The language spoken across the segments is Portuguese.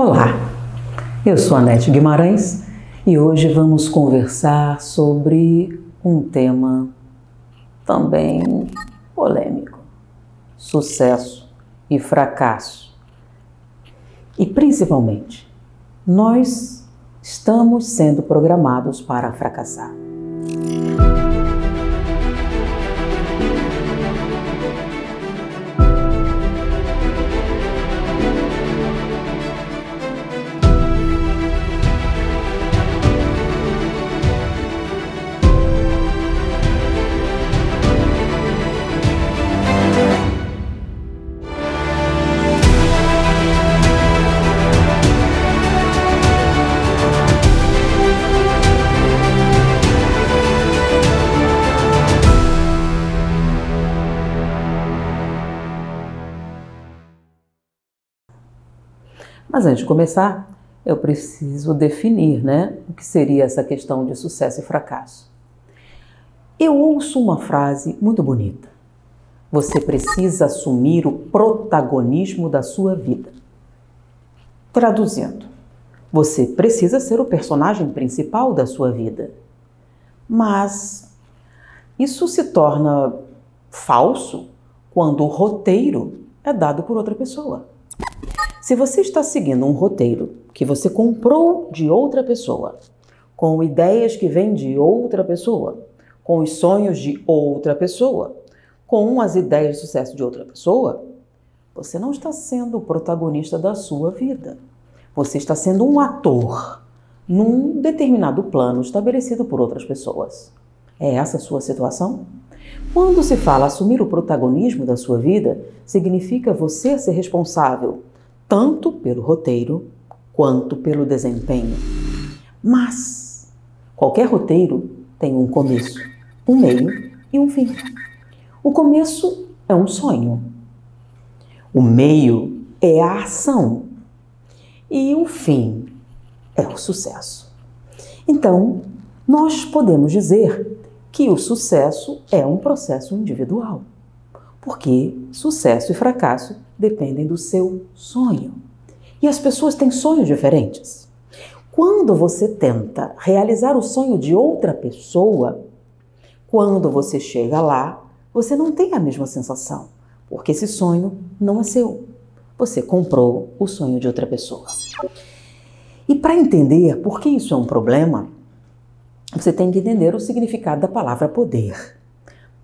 Olá, eu sou Anete Guimarães e hoje vamos conversar sobre um tema também polêmico: sucesso e fracasso. E principalmente, nós estamos sendo programados para fracassar. De começar, eu preciso definir né, o que seria essa questão de sucesso e fracasso. Eu ouço uma frase muito bonita. Você precisa assumir o protagonismo da sua vida. Traduzindo, você precisa ser o personagem principal da sua vida. Mas isso se torna falso quando o roteiro é dado por outra pessoa. Se você está seguindo um roteiro que você comprou de outra pessoa, com ideias que vêm de outra pessoa, com os sonhos de outra pessoa, com as ideias de sucesso de outra pessoa, você não está sendo o protagonista da sua vida. Você está sendo um ator num determinado plano estabelecido por outras pessoas. É essa a sua situação? Quando se fala assumir o protagonismo da sua vida, significa você ser responsável tanto pelo roteiro quanto pelo desempenho. Mas qualquer roteiro tem um começo, um meio e um fim. O começo é um sonho. O meio é a ação. E o fim é o sucesso. Então, nós podemos dizer que o sucesso é um processo individual. Porque sucesso e fracasso dependem do seu sonho. E as pessoas têm sonhos diferentes. Quando você tenta realizar o sonho de outra pessoa, quando você chega lá, você não tem a mesma sensação, porque esse sonho não é seu. Você comprou o sonho de outra pessoa. E para entender por que isso é um problema, você tem que entender o significado da palavra poder.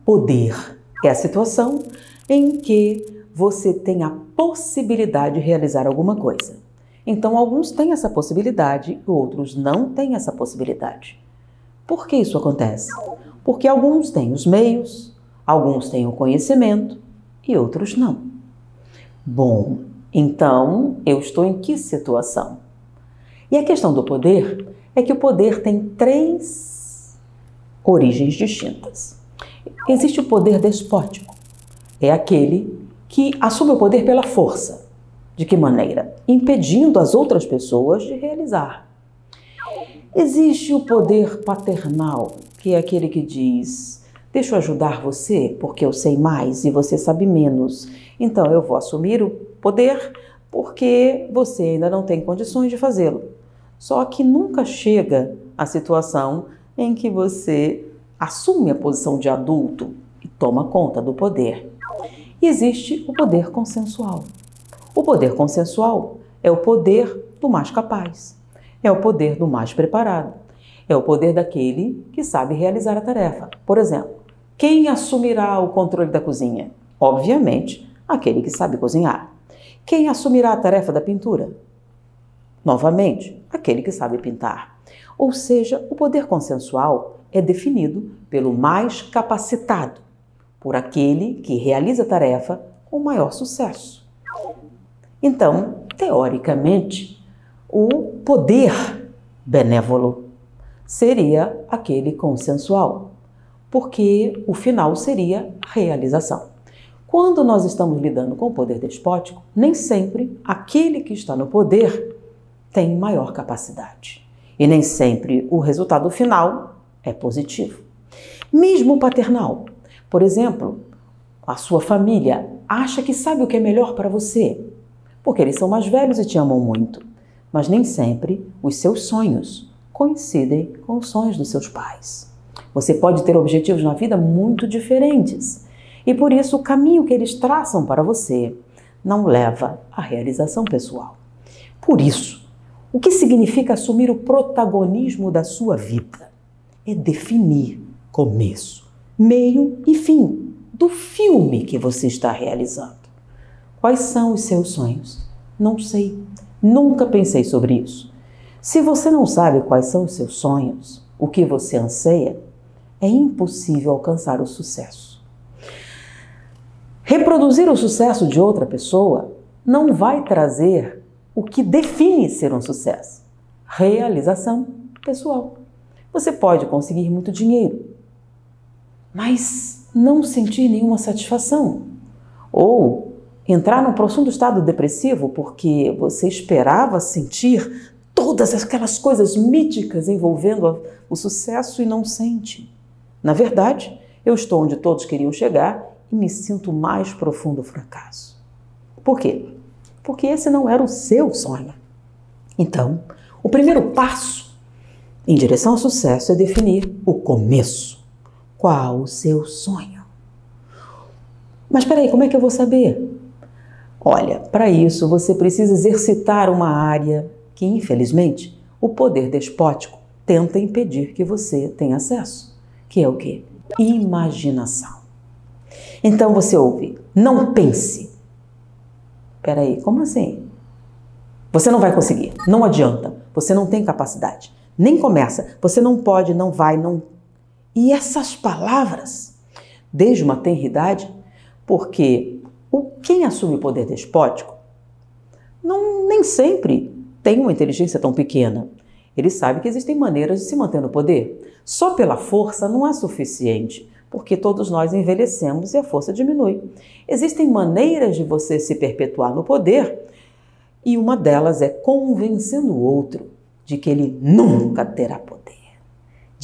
Poder é a situação em que você tem a possibilidade de realizar alguma coisa. Então, alguns têm essa possibilidade, outros não têm essa possibilidade. Por que isso acontece? Porque alguns têm os meios, alguns têm o conhecimento e outros não. Bom, então eu estou em que situação? E a questão do poder é que o poder tem três origens distintas. Existe o poder despótico, é aquele que assume o poder pela força. De que maneira? Impedindo as outras pessoas de realizar. Existe o poder paternal, que é aquele que diz: Deixa eu ajudar você porque eu sei mais e você sabe menos. Então eu vou assumir o poder porque você ainda não tem condições de fazê-lo. Só que nunca chega a situação em que você assume a posição de adulto e toma conta do poder. Existe o poder consensual. O poder consensual é o poder do mais capaz, é o poder do mais preparado, é o poder daquele que sabe realizar a tarefa. Por exemplo, quem assumirá o controle da cozinha? Obviamente, aquele que sabe cozinhar. Quem assumirá a tarefa da pintura? Novamente, aquele que sabe pintar. Ou seja, o poder consensual é definido pelo mais capacitado, por aquele que realiza a tarefa com maior sucesso. Então, teoricamente, o poder benévolo seria aquele consensual, porque o final seria realização. Quando nós estamos lidando com o poder despótico, nem sempre aquele que está no poder tem maior capacidade. E nem sempre o resultado final é positivo. Mesmo o paternal, por exemplo, a sua família acha que sabe o que é melhor para você, porque eles são mais velhos e te amam muito. mas nem sempre os seus sonhos coincidem com os sonhos dos seus pais. Você pode ter objetivos na vida muito diferentes e por isso o caminho que eles traçam para você não leva à realização pessoal. Por isso, o que significa assumir o protagonismo da sua vida? É definir começo, meio e fim do filme que você está realizando. Quais são os seus sonhos? Não sei. Nunca pensei sobre isso. Se você não sabe quais são os seus sonhos, o que você anseia, é impossível alcançar o sucesso. Reproduzir o sucesso de outra pessoa não vai trazer o que define ser um sucesso: realização pessoal. Você pode conseguir muito dinheiro, mas não sentir nenhuma satisfação. Ou entrar num profundo estado depressivo porque você esperava sentir todas aquelas coisas míticas envolvendo o sucesso e não sente. Na verdade, eu estou onde todos queriam chegar e me sinto mais profundo fracasso. Por quê? Porque esse não era o seu sonho. Então, o primeiro passo em direção ao sucesso é definir o começo. Qual o seu sonho? Mas peraí, como é que eu vou saber? Olha, para isso você precisa exercitar uma área que, infelizmente, o poder despótico tenta impedir que você tenha acesso, que é o que? Imaginação. Então você ouve, não pense. Peraí, como assim? Você não vai conseguir, não adianta, você não tem capacidade. Nem começa, você não pode, não vai, não. E essas palavras, desde uma tenridade, porque o quem assume o poder despótico não nem sempre tem uma inteligência tão pequena. Ele sabe que existem maneiras de se manter no poder. Só pela força não é suficiente, porque todos nós envelhecemos e a força diminui. Existem maneiras de você se perpetuar no poder, e uma delas é convencendo o outro de que ele nunca terá poder,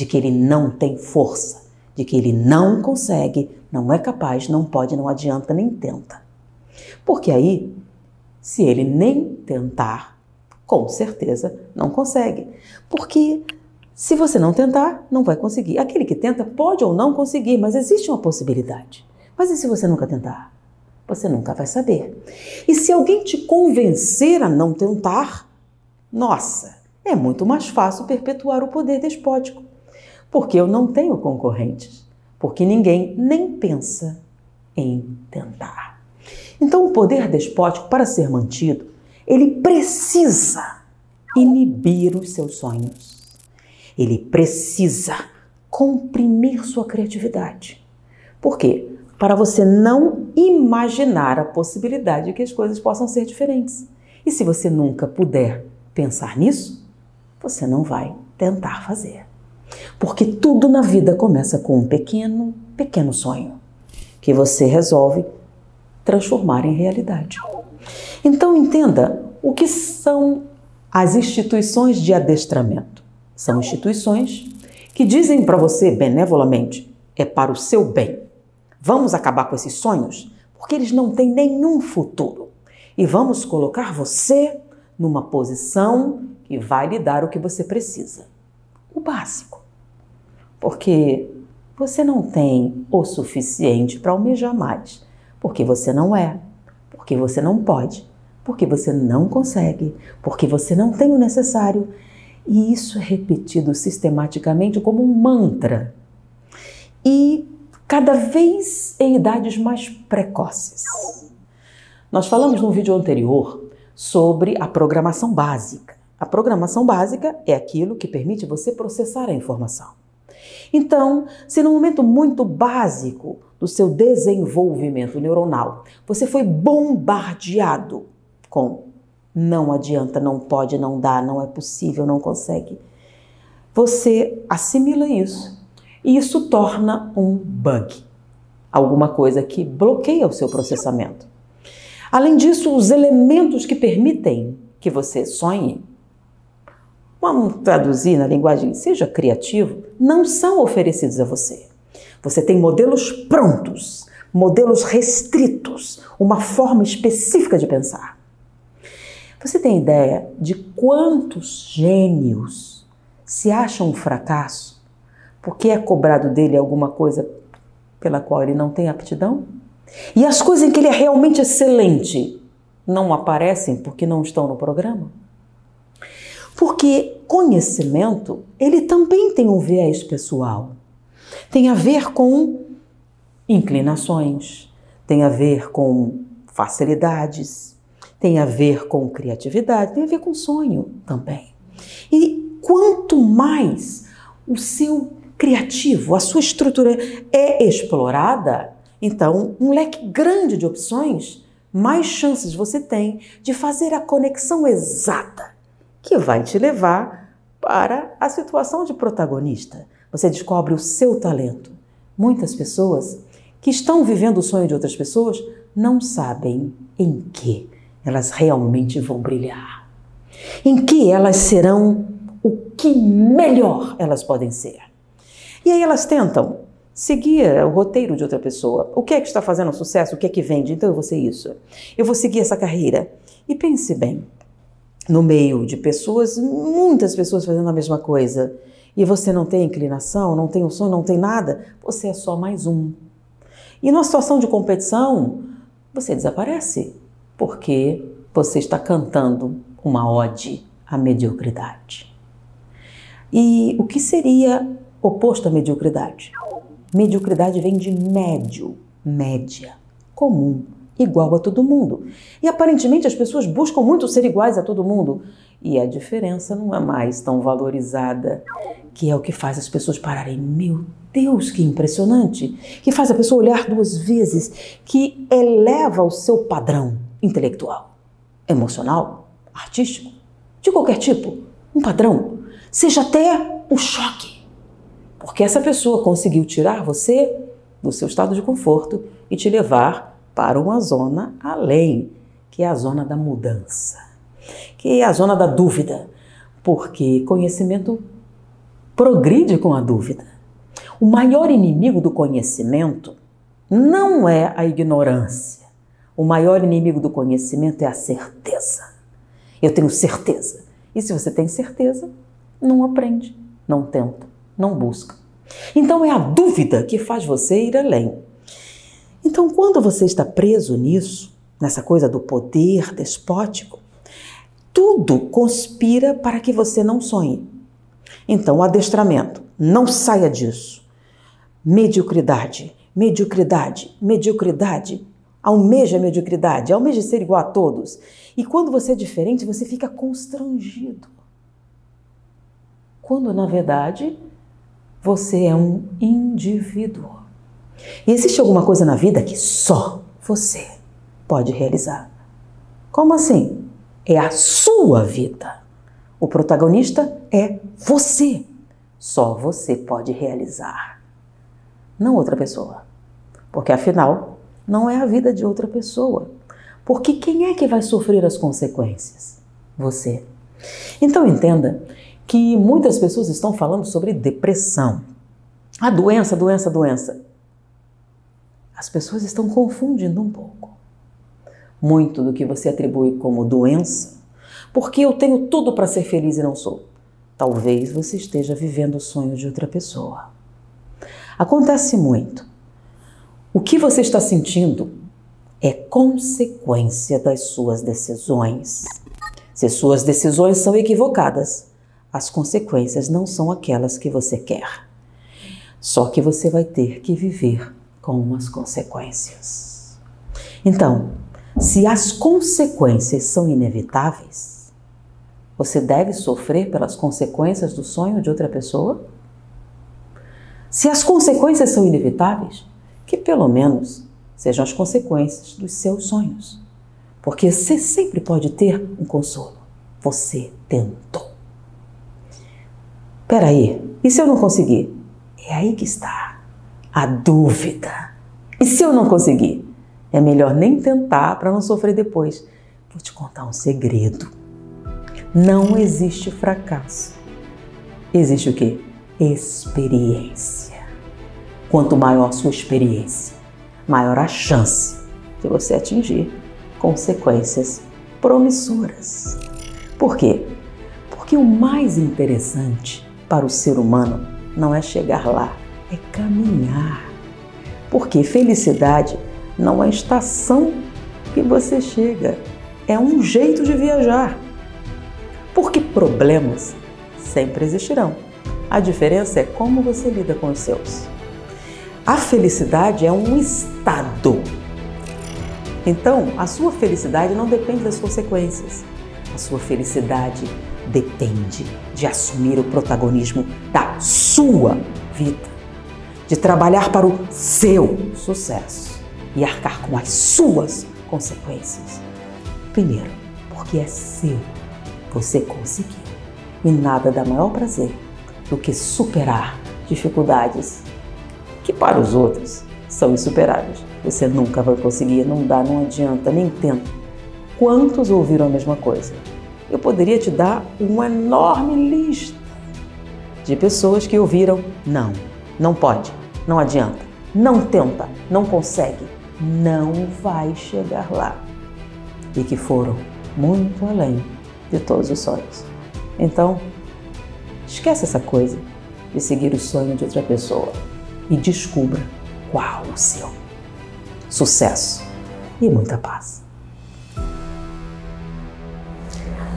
de que ele não tem força, de que ele não consegue, não é capaz, não pode, não adianta, nem tenta. Porque aí, se ele nem tentar, com certeza não consegue. Porque se você não tentar, não vai conseguir. Aquele que tenta pode ou não conseguir, mas existe uma possibilidade. Mas e se você nunca tentar? Você nunca vai saber. E se alguém te convencer a não tentar, nossa, é muito mais fácil perpetuar o poder despótico. Porque eu não tenho concorrentes. Porque ninguém nem pensa em tentar. Então, o poder despótico, para ser mantido, ele precisa inibir os seus sonhos. Ele precisa comprimir sua criatividade. Por quê? Para você não imaginar a possibilidade de que as coisas possam ser diferentes. E se você nunca puder pensar nisso, você não vai tentar fazer. Porque tudo na vida começa com um pequeno, pequeno sonho que você resolve transformar em realidade. Então entenda o que são as instituições de adestramento. São instituições que dizem para você benevolamente: é para o seu bem. Vamos acabar com esses sonhos porque eles não têm nenhum futuro. E vamos colocar você numa posição que vai lhe dar o que você precisa. O básico. Porque você não tem o suficiente para almejar mais porque você não é, porque você não pode, porque você não consegue, porque você não tem o necessário. E isso é repetido sistematicamente como um mantra. E cada vez em idades mais precoces. Nós falamos no vídeo anterior sobre a programação básica. A programação básica é aquilo que permite você processar a informação. Então, se no momento muito básico do seu desenvolvimento neuronal você foi bombardeado com não adianta, não pode, não dá, não é possível, não consegue, você assimila isso e isso torna um bug, alguma coisa que bloqueia o seu processamento. Além disso, os elementos que permitem que você sonhe vamos traduzir na linguagem, seja criativo, não são oferecidos a você. Você tem modelos prontos, modelos restritos, uma forma específica de pensar. Você tem ideia de quantos gênios se acham um fracasso porque é cobrado dele alguma coisa pela qual ele não tem aptidão? E as coisas em que ele é realmente excelente não aparecem porque não estão no programa? Porque conhecimento, ele também tem um viés pessoal. Tem a ver com inclinações, tem a ver com facilidades, tem a ver com criatividade, tem a ver com sonho também. E quanto mais o seu criativo, a sua estrutura é explorada, então um leque grande de opções, mais chances você tem de fazer a conexão exata que vai te levar para a situação de protagonista. Você descobre o seu talento. Muitas pessoas que estão vivendo o sonho de outras pessoas não sabem em que elas realmente vão brilhar. Em que elas serão o que melhor elas podem ser. E aí elas tentam seguir o roteiro de outra pessoa. O que é que está fazendo sucesso? O que é que vende? Então eu vou ser isso. Eu vou seguir essa carreira. E pense bem, no meio de pessoas, muitas pessoas fazendo a mesma coisa, e você não tem inclinação, não tem o sonho, não tem nada, você é só mais um. E numa situação de competição, você desaparece, porque você está cantando uma ode à mediocridade. E o que seria oposto à mediocridade? Mediocridade vem de médio, média, comum, igual a todo mundo. E aparentemente as pessoas buscam muito ser iguais a todo mundo. E a diferença não é mais tão valorizada, que é o que faz as pessoas pararem. Meu Deus, que impressionante! Que faz a pessoa olhar duas vezes, que eleva o seu padrão intelectual, emocional, artístico, de qualquer tipo. Um padrão. Seja até o choque. Porque essa pessoa conseguiu tirar você do seu estado de conforto e te levar para uma zona além, que é a zona da mudança, que é a zona da dúvida, porque conhecimento progride com a dúvida. O maior inimigo do conhecimento não é a ignorância. O maior inimigo do conhecimento é a certeza. Eu tenho certeza. E se você tem certeza, não aprende, não tenta, não busca. Então é a dúvida que faz você ir além. Então, quando você está preso nisso, nessa coisa do poder despótico, tudo conspira para que você não sonhe. Então, o adestramento, não saia disso. Mediocridade, mediocridade, mediocridade. Almeja a mediocridade, almeja ser igual a todos. E quando você é diferente, você fica constrangido. Quando, na verdade, você é um indivíduo. E existe alguma coisa na vida que só você pode realizar. Como assim? É a sua vida. O protagonista é você. Só você pode realizar, não outra pessoa. Porque afinal, não é a vida de outra pessoa. Porque quem é que vai sofrer as consequências? Você. Então entenda que muitas pessoas estão falando sobre depressão. A doença, doença, doença. As pessoas estão confundindo um pouco. Muito do que você atribui como doença, porque eu tenho tudo para ser feliz e não sou. Talvez você esteja vivendo o sonho de outra pessoa. Acontece muito. O que você está sentindo é consequência das suas decisões. Se suas decisões são equivocadas, as consequências não são aquelas que você quer. Só que você vai ter que viver com as consequências. Então, se as consequências são inevitáveis, você deve sofrer pelas consequências do sonho de outra pessoa? Se as consequências são inevitáveis, que pelo menos sejam as consequências dos seus sonhos. Porque você sempre pode ter um consolo. Você tentou. Peraí, e se eu não conseguir? É aí que está a dúvida. E se eu não conseguir? É melhor nem tentar para não sofrer depois. Vou te contar um segredo. Não existe fracasso. Existe o quê? Experiência. Quanto maior sua experiência, maior a chance de você atingir consequências promissoras. Por quê? Porque o mais interessante para o ser humano não é chegar lá, é caminhar. Porque felicidade não é estação que você chega, é um jeito de viajar. Porque problemas sempre existirão. A diferença é como você lida com os seus. A felicidade é um estado. Então, a sua felicidade não depende das consequências. A sua felicidade depende de assumir o protagonismo da sua vida, de trabalhar para o seu sucesso e arcar com as suas consequências. Primeiro, porque é seu, você conseguiu. E nada dá maior prazer do que superar dificuldades que para os outros são insuperáveis. Você nunca vai conseguir, não dá, não adianta, nem tenta. Quantos ouviram a mesma coisa? Eu poderia te dar uma enorme lista de pessoas que ouviram: não, não pode, não adianta, não tenta, não consegue, não vai chegar lá. E que foram muito além de todos os sonhos. Então, esquece essa coisa de seguir o sonho de outra pessoa e descubra qual o seu. Sucesso e muita paz.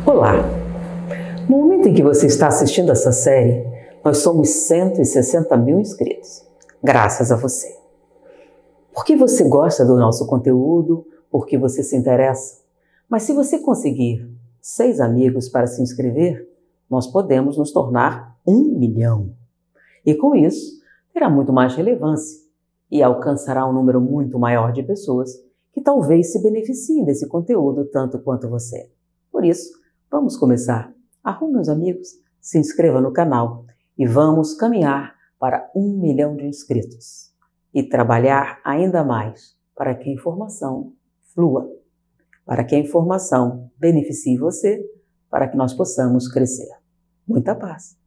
Olá! No momento em que você está assistindo essa série, nós somos 160 mil inscritos, graças a você. Por que você gosta do nosso conteúdo? Por que você se interessa? Mas se você conseguir seis amigos para se inscrever, nós podemos nos tornar um milhão. E com isso, terá muito mais relevância e alcançará um número muito maior de pessoas que talvez se beneficiem desse conteúdo tanto quanto você. Por isso, vamos começar. Arrume os amigos, se inscreva no canal e vamos caminhar para um milhão de inscritos e trabalhar ainda mais para que a informação flua, para que a informação beneficie você, para que nós possamos crescer. Muita paz!